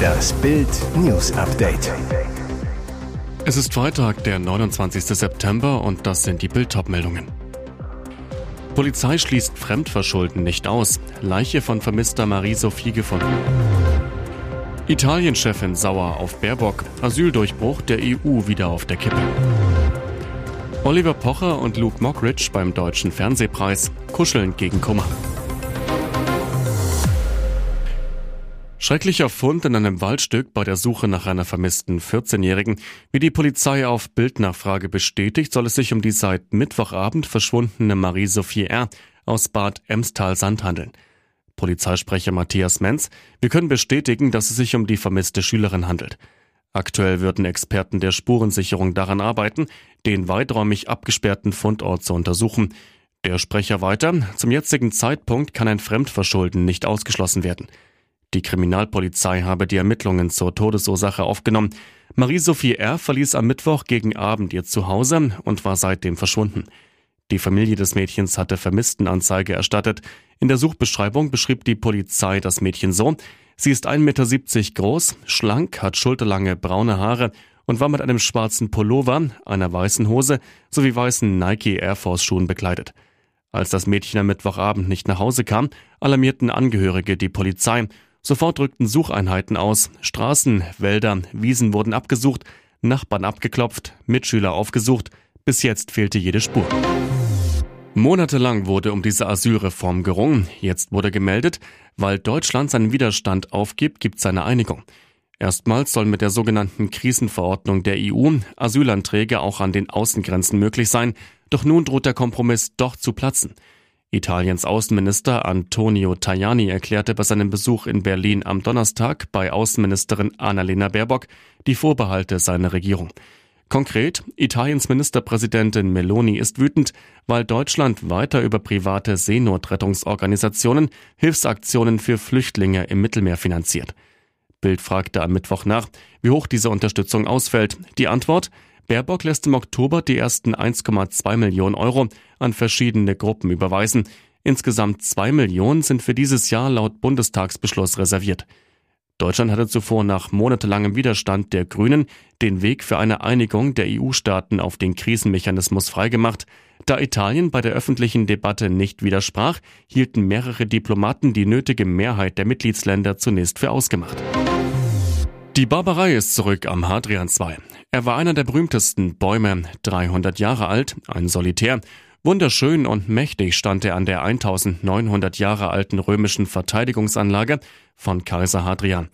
Das Bild News Update. Es ist Freitag, der 29. September und das sind die Bild meldungen Polizei schließt Fremdverschulden nicht aus. Leiche von vermisster Marie-Sophie gefunden. Italien-Chefin sauer auf Baerbock. Asyldurchbruch der EU wieder auf der Kippe. Oliver Pocher und Luke Mockridge beim Deutschen Fernsehpreis kuscheln gegen Kummer. Schrecklicher Fund in einem Waldstück bei der Suche nach einer vermissten 14-Jährigen. Wie die Polizei auf Bildnachfrage bestätigt, soll es sich um die seit Mittwochabend verschwundene Marie-Sophie R. aus Bad Emstal-Sand handeln. Polizeisprecher Matthias Menz, wir können bestätigen, dass es sich um die vermisste Schülerin handelt. Aktuell würden Experten der Spurensicherung daran arbeiten, den weiträumig abgesperrten Fundort zu untersuchen. Der Sprecher weiter, zum jetzigen Zeitpunkt kann ein Fremdverschulden nicht ausgeschlossen werden. Die Kriminalpolizei habe die Ermittlungen zur Todesursache aufgenommen. Marie-Sophie R. verließ am Mittwoch gegen Abend ihr Zuhause und war seitdem verschwunden. Die Familie des Mädchens hatte Vermisstenanzeige erstattet. In der Suchbeschreibung beschrieb die Polizei das Mädchen so, Sie ist 1,70 Meter groß, schlank, hat schulterlange braune Haare und war mit einem schwarzen Pullover, einer weißen Hose sowie weißen Nike Air Force Schuhen bekleidet. Als das Mädchen am Mittwochabend nicht nach Hause kam, alarmierten Angehörige die Polizei. Sofort rückten Sucheinheiten aus. Straßen, Wälder, Wiesen wurden abgesucht, Nachbarn abgeklopft, Mitschüler aufgesucht. Bis jetzt fehlte jede Spur. Monatelang wurde um diese Asylreform gerungen. Jetzt wurde gemeldet, weil Deutschland seinen Widerstand aufgibt, gibt es eine Einigung. Erstmals soll mit der sogenannten Krisenverordnung der EU Asylanträge auch an den Außengrenzen möglich sein. Doch nun droht der Kompromiss doch zu platzen. Italiens Außenminister Antonio Tajani erklärte bei seinem Besuch in Berlin am Donnerstag bei Außenministerin Annalena Baerbock die Vorbehalte seiner Regierung. Konkret, Italiens Ministerpräsidentin Meloni ist wütend, weil Deutschland weiter über private Seenotrettungsorganisationen Hilfsaktionen für Flüchtlinge im Mittelmeer finanziert. Bild fragte am Mittwoch nach, wie hoch diese Unterstützung ausfällt. Die Antwort, Baerbock lässt im Oktober die ersten 1,2 Millionen Euro an verschiedene Gruppen überweisen. Insgesamt zwei Millionen sind für dieses Jahr laut Bundestagsbeschluss reserviert. Deutschland hatte zuvor nach monatelangem Widerstand der Grünen den Weg für eine Einigung der EU-Staaten auf den Krisenmechanismus freigemacht. Da Italien bei der öffentlichen Debatte nicht widersprach, hielten mehrere Diplomaten die nötige Mehrheit der Mitgliedsländer zunächst für ausgemacht. Die Barbarei ist zurück am Hadrian II. Er war einer der berühmtesten Bäume, 300 Jahre alt, ein Solitär. Wunderschön und mächtig stand er an der 1900 Jahre alten römischen Verteidigungsanlage von Kaiser Hadrian.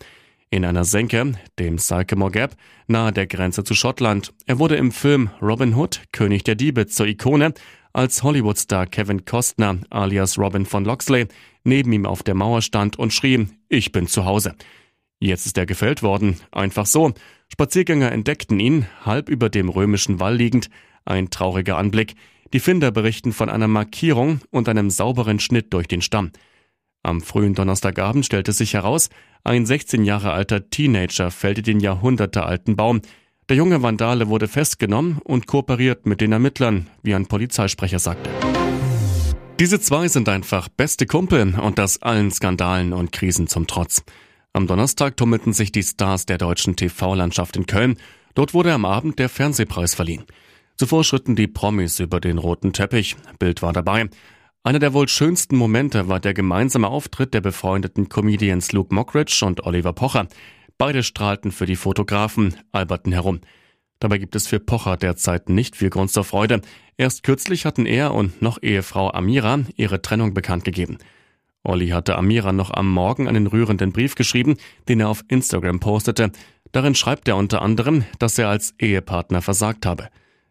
In einer Senke, dem Sycamore Gap, nahe der Grenze zu Schottland. Er wurde im Film Robin Hood, König der Diebe, zur Ikone, als Hollywood-Star Kevin Costner alias Robin von Loxley neben ihm auf der Mauer stand und schrie, ich bin zu Hause. Jetzt ist er gefällt worden, einfach so. Spaziergänger entdeckten ihn, halb über dem römischen Wall liegend, ein trauriger Anblick. Die Finder berichten von einer Markierung und einem sauberen Schnitt durch den Stamm. Am frühen Donnerstagabend stellte sich heraus, ein 16 Jahre alter Teenager fällte den jahrhundertealten Baum. Der junge Vandale wurde festgenommen und kooperiert mit den Ermittlern, wie ein Polizeisprecher sagte. Diese zwei sind einfach beste Kumpel und das allen Skandalen und Krisen zum Trotz. Am Donnerstag tummelten sich die Stars der deutschen TV-Landschaft in Köln. Dort wurde am Abend der Fernsehpreis verliehen. Zuvor schritten die Promis über den roten Teppich. Bild war dabei. Einer der wohl schönsten Momente war der gemeinsame Auftritt der befreundeten Comedians Luke Mockridge und Oliver Pocher. Beide strahlten für die Fotografen Alberten herum. Dabei gibt es für Pocher derzeit nicht viel Grund zur Freude. Erst kürzlich hatten er und noch Ehefrau Amira ihre Trennung bekannt gegeben. Olli hatte Amira noch am Morgen einen rührenden Brief geschrieben, den er auf Instagram postete. Darin schreibt er unter anderem, dass er als Ehepartner versagt habe.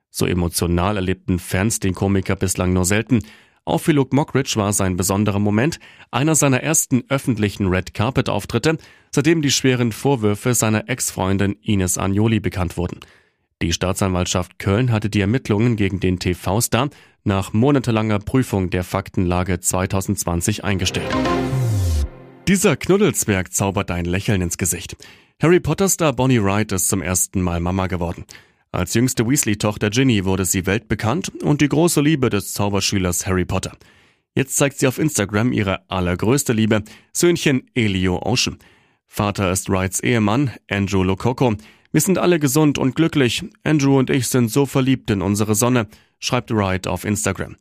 So emotional erlebten Fans den Komiker bislang nur selten. Auch für Luke Mockridge war sein besonderer Moment einer seiner ersten öffentlichen Red Carpet Auftritte, seitdem die schweren Vorwürfe seiner Ex-Freundin Ines Agnoli bekannt wurden. Die Staatsanwaltschaft Köln hatte die Ermittlungen gegen den TV-Star nach monatelanger Prüfung der Faktenlage 2020 eingestellt. Dieser Knuddelzwerg zaubert ein Lächeln ins Gesicht. Harry Potter-Star Bonnie Wright ist zum ersten Mal Mama geworden. Als jüngste Weasley-Tochter Ginny wurde sie weltbekannt und die große Liebe des Zauberschülers Harry Potter. Jetzt zeigt sie auf Instagram ihre allergrößte Liebe, Söhnchen Elio Ocean. Vater ist Wrights Ehemann, Andrew Lokoko. Wir sind alle gesund und glücklich. Andrew und ich sind so verliebt in unsere Sonne, schreibt Wright auf Instagram.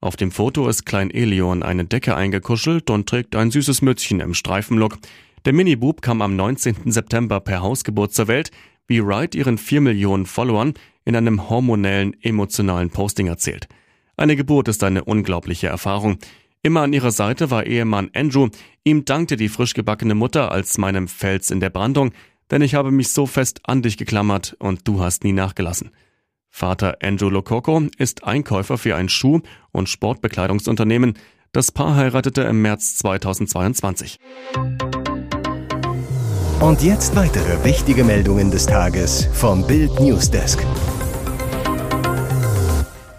Auf dem Foto ist Klein Elio in eine Decke eingekuschelt und trägt ein süßes Mützchen im Streifenlook. Der Minibub kam am 19. September per Hausgeburt zur Welt, wie Wright ihren 4 Millionen Followern in einem hormonellen, emotionalen Posting erzählt. Eine Geburt ist eine unglaubliche Erfahrung. Immer an ihrer Seite war Ehemann Andrew. Ihm dankte die frisch gebackene Mutter als meinem Fels in der Brandung, denn ich habe mich so fest an dich geklammert und du hast nie nachgelassen. Vater Andrew Lococo ist Einkäufer für ein Schuh- und Sportbekleidungsunternehmen. Das Paar heiratete im März 2022. Und jetzt weitere wichtige Meldungen des Tages vom Bild Newsdesk.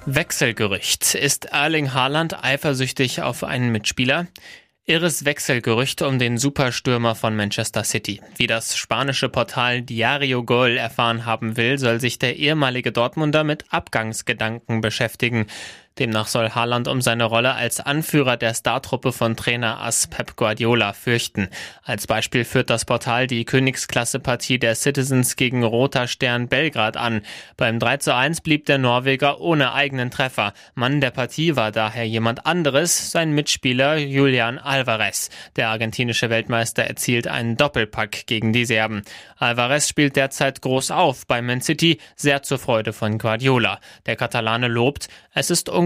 Wechselgerücht. Ist Erling Haaland eifersüchtig auf einen Mitspieler? Irres Wechselgerücht um den Superstürmer von Manchester City. Wie das spanische Portal Diario Gol erfahren haben will, soll sich der ehemalige Dortmunder mit Abgangsgedanken beschäftigen. Demnach soll Haaland um seine Rolle als Anführer der Startruppe von Trainer Ass Pep Guardiola fürchten. Als Beispiel führt das Portal die Königsklasse-Partie der Citizens gegen Roter Stern Belgrad an. Beim 3 zu 1 blieb der Norweger ohne eigenen Treffer. Mann der Partie war daher jemand anderes, sein Mitspieler Julian Alvarez. Der argentinische Weltmeister erzielt einen Doppelpack gegen die Serben. Alvarez spielt derzeit groß auf bei Man City, sehr zur Freude von Guardiola. Der Katalane lobt, es ist unglaublich,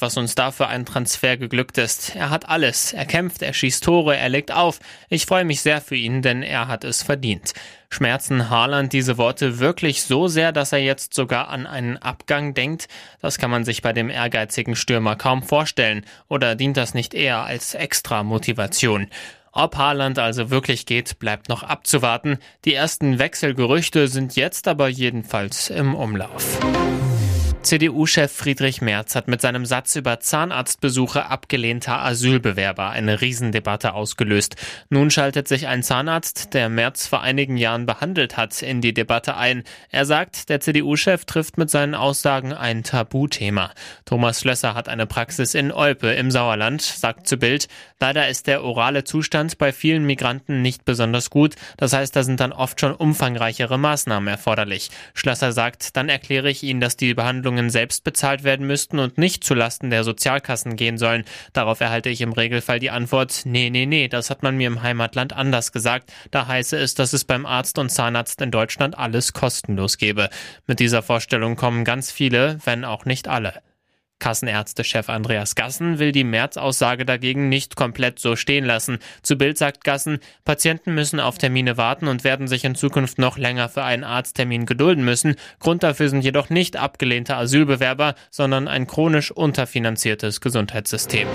was uns da für ein Transfer geglückt ist. Er hat alles. Er kämpft, er schießt Tore, er legt auf. Ich freue mich sehr für ihn, denn er hat es verdient. Schmerzen Haaland diese Worte wirklich so sehr, dass er jetzt sogar an einen Abgang denkt? Das kann man sich bei dem ehrgeizigen Stürmer kaum vorstellen. Oder dient das nicht eher als extra Motivation? Ob Haaland also wirklich geht, bleibt noch abzuwarten. Die ersten Wechselgerüchte sind jetzt aber jedenfalls im Umlauf. CDU-Chef Friedrich Merz hat mit seinem Satz über Zahnarztbesuche abgelehnter Asylbewerber eine Riesendebatte ausgelöst. Nun schaltet sich ein Zahnarzt, der Merz vor einigen Jahren behandelt hat, in die Debatte ein. Er sagt, der CDU-Chef trifft mit seinen Aussagen ein Tabuthema. Thomas Schlösser hat eine Praxis in Olpe im Sauerland, sagt zu Bild, leider ist der orale Zustand bei vielen Migranten nicht besonders gut. Das heißt, da sind dann oft schon umfangreichere Maßnahmen erforderlich. Schlösser sagt, dann erkläre ich Ihnen, dass die Behandlung Leistungen selbst bezahlt werden müssten und nicht zulasten der Sozialkassen gehen sollen. Darauf erhalte ich im Regelfall die Antwort, nee, nee, nee, das hat man mir im Heimatland anders gesagt. Da heiße es, dass es beim Arzt und Zahnarzt in Deutschland alles kostenlos gebe. Mit dieser Vorstellung kommen ganz viele, wenn auch nicht alle. Kassenärztechef Andreas Gassen will die März-Aussage dagegen nicht komplett so stehen lassen. Zu Bild sagt Gassen, Patienten müssen auf Termine warten und werden sich in Zukunft noch länger für einen Arzttermin gedulden müssen. Grund dafür sind jedoch nicht abgelehnte Asylbewerber, sondern ein chronisch unterfinanziertes Gesundheitssystem.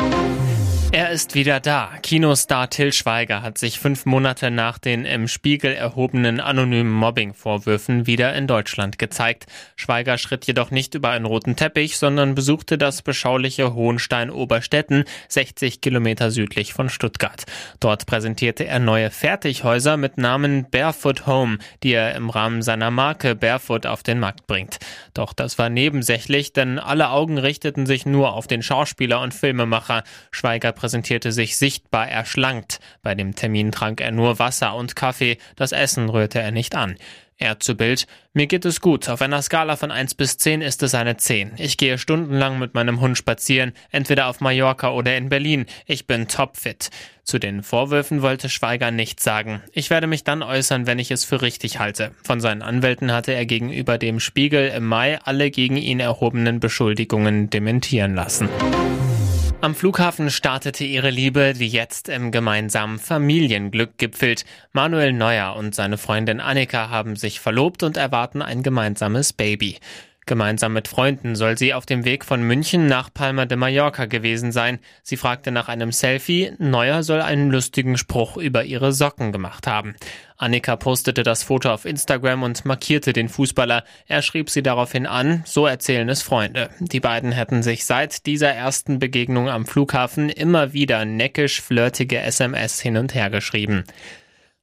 Er ist wieder da. Kinostar Till Schweiger hat sich fünf Monate nach den im Spiegel erhobenen anonymen Mobbing-Vorwürfen wieder in Deutschland gezeigt. Schweiger schritt jedoch nicht über einen roten Teppich, sondern besuchte das beschauliche Hohenstein-Oberstetten, 60 Kilometer südlich von Stuttgart. Dort präsentierte er neue Fertighäuser mit Namen Barefoot Home, die er im Rahmen seiner Marke Barefoot auf den Markt bringt. Doch das war nebensächlich, denn alle Augen richteten sich nur auf den Schauspieler und Filmemacher. Schweiger präsentierte sich sichtbar erschlankt. Bei dem Termin trank er nur Wasser und Kaffee, das Essen rührte er nicht an. Er zu Bild, mir geht es gut. Auf einer Skala von 1 bis 10 ist es eine 10. Ich gehe stundenlang mit meinem Hund spazieren, entweder auf Mallorca oder in Berlin. Ich bin topfit. Zu den Vorwürfen wollte Schweiger nichts sagen. Ich werde mich dann äußern, wenn ich es für richtig halte. Von seinen Anwälten hatte er gegenüber dem Spiegel im Mai alle gegen ihn erhobenen Beschuldigungen dementieren lassen. Am Flughafen startete ihre Liebe, die jetzt im gemeinsamen Familienglück gipfelt. Manuel Neuer und seine Freundin Annika haben sich verlobt und erwarten ein gemeinsames Baby. Gemeinsam mit Freunden soll sie auf dem Weg von München nach Palma de Mallorca gewesen sein. Sie fragte nach einem Selfie. Neuer soll einen lustigen Spruch über ihre Socken gemacht haben. Annika postete das Foto auf Instagram und markierte den Fußballer. Er schrieb sie daraufhin an, so erzählen es Freunde. Die beiden hätten sich seit dieser ersten Begegnung am Flughafen immer wieder neckisch flirtige SMS hin und her geschrieben.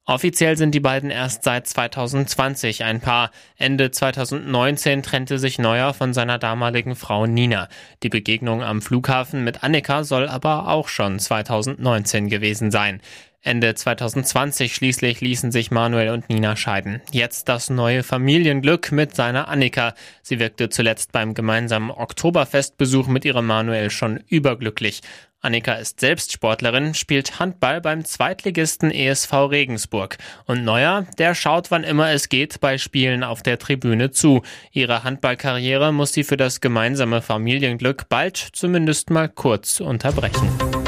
Offiziell sind die beiden erst seit 2020 ein Paar. Ende 2019 trennte sich Neuer von seiner damaligen Frau Nina. Die Begegnung am Flughafen mit Annika soll aber auch schon 2019 gewesen sein. Ende 2020 schließlich ließen sich Manuel und Nina scheiden. Jetzt das neue Familienglück mit seiner Annika. Sie wirkte zuletzt beim gemeinsamen Oktoberfestbesuch mit ihrem Manuel schon überglücklich. Annika ist selbst Sportlerin, spielt Handball beim Zweitligisten ESV Regensburg. Und Neuer, der schaut, wann immer es geht, bei Spielen auf der Tribüne zu. Ihre Handballkarriere muss sie für das gemeinsame Familienglück bald zumindest mal kurz unterbrechen.